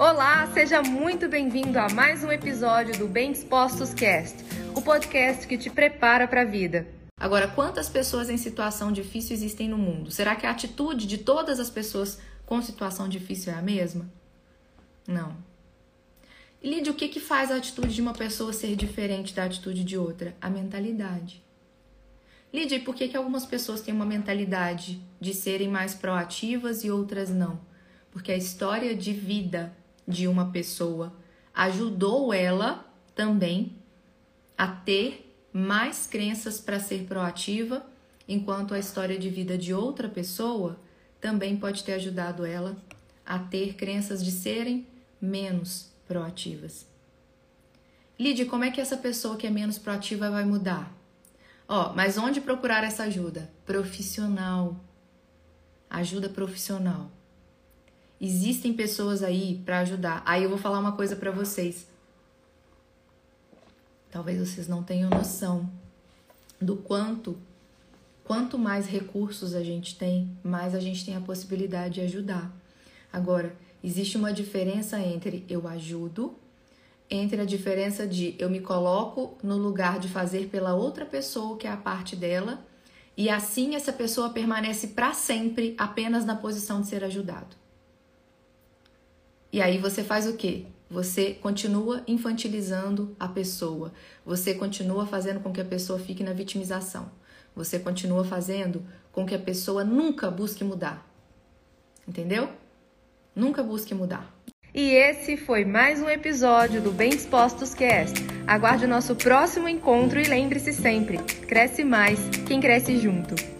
Olá, seja muito bem-vindo a mais um episódio do Bem Dispostos Cast, o podcast que te prepara para a vida. Agora, quantas pessoas em situação difícil existem no mundo? Será que a atitude de todas as pessoas com situação difícil é a mesma? Não. Lídia, o que, que faz a atitude de uma pessoa ser diferente da atitude de outra? A mentalidade. Lídia, e por que, que algumas pessoas têm uma mentalidade de serem mais proativas e outras não? Porque a história de vida de uma pessoa ajudou ela também a ter mais crenças para ser proativa, enquanto a história de vida de outra pessoa também pode ter ajudado ela a ter crenças de serem menos proativas. Lide, como é que essa pessoa que é menos proativa vai mudar? Ó, mas onde procurar essa ajuda? Profissional. Ajuda profissional. Existem pessoas aí para ajudar. Aí eu vou falar uma coisa para vocês. Talvez vocês não tenham noção do quanto quanto mais recursos a gente tem, mais a gente tem a possibilidade de ajudar. Agora, existe uma diferença entre eu ajudo, entre a diferença de eu me coloco no lugar de fazer pela outra pessoa, que é a parte dela, e assim essa pessoa permanece para sempre apenas na posição de ser ajudado. E aí você faz o quê? Você continua infantilizando a pessoa. Você continua fazendo com que a pessoa fique na vitimização. Você continua fazendo com que a pessoa nunca busque mudar. Entendeu? Nunca busque mudar. E esse foi mais um episódio do Bem Dispostos Cast. Aguarde o nosso próximo encontro e lembre-se sempre: cresce mais quem cresce junto.